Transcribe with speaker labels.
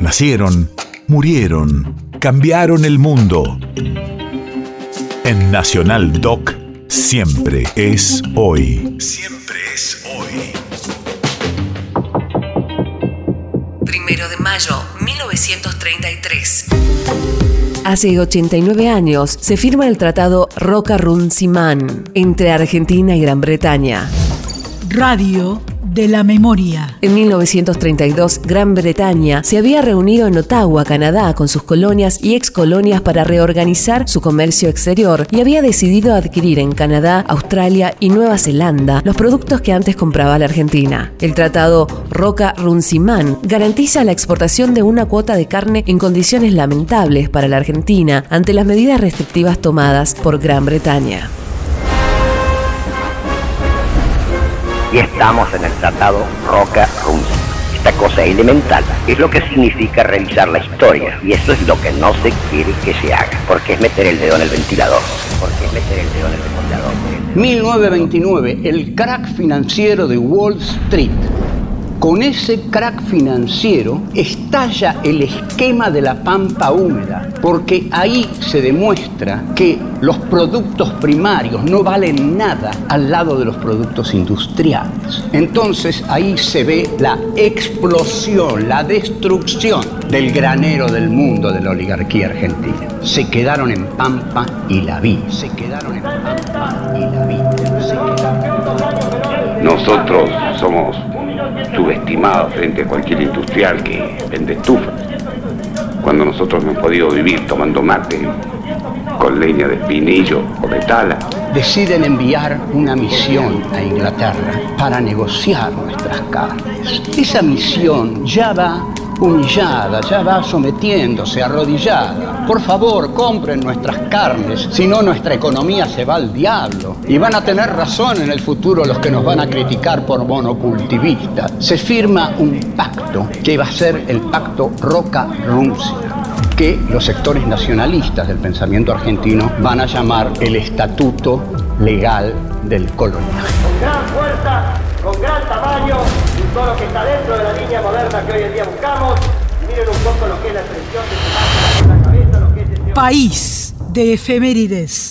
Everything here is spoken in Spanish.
Speaker 1: Nacieron, murieron, cambiaron el mundo. En Nacional Doc, siempre es hoy. Siempre es hoy.
Speaker 2: Primero de mayo, 1933. Hace 89 años se firma el Tratado Roca-Runciman entre Argentina y Gran Bretaña.
Speaker 3: Radio de la memoria.
Speaker 2: En 1932, Gran Bretaña se había reunido en Ottawa, Canadá, con sus colonias y excolonias para reorganizar su comercio exterior y había decidido adquirir en Canadá, Australia y Nueva Zelanda los productos que antes compraba la Argentina. El tratado Roca-Runciman garantiza la exportación de una cuota de carne en condiciones lamentables para la Argentina ante las medidas restrictivas tomadas por Gran Bretaña.
Speaker 4: Y estamos en el tratado roca runz Esta cosa elemental es lo que significa revisar la historia. Y eso es lo que no se quiere que se haga, porque es meter el dedo en el ventilador, porque es meter el dedo en el ventilador.
Speaker 5: 1929, el crack financiero de Wall Street con ese crack financiero estalla el esquema de la pampa húmeda, porque ahí se demuestra que los productos primarios no valen nada al lado de los productos industriales. Entonces ahí se ve la explosión, la destrucción del granero del mundo de la oligarquía argentina. Se quedaron en pampa y la vi. Se quedaron en pampa y la vi.
Speaker 6: Nosotros somos subestimado frente a cualquier industrial que vende estufas. Cuando nosotros hemos podido vivir tomando mate con leña de espinillo o de.
Speaker 5: Deciden enviar una misión a Inglaterra para negociar nuestras carnes. Esa misión ya va humillada, ya va sometiéndose, arrodillada. Por favor, compren nuestras carnes, si no nuestra economía se va al diablo. Y van a tener razón en el futuro los que nos van a criticar por monocultivistas. Se firma un pacto que va a ser el pacto Roca-Runcia que los sectores nacionalistas del pensamiento argentino van a llamar el estatuto legal del coloniaje.
Speaker 7: Con gran tamaño, todo lo que está dentro de la línea moderna que hoy en día buscamos. Miren un poco lo que es la expresión de su la cabeza, lo que es
Speaker 3: País de efemérides.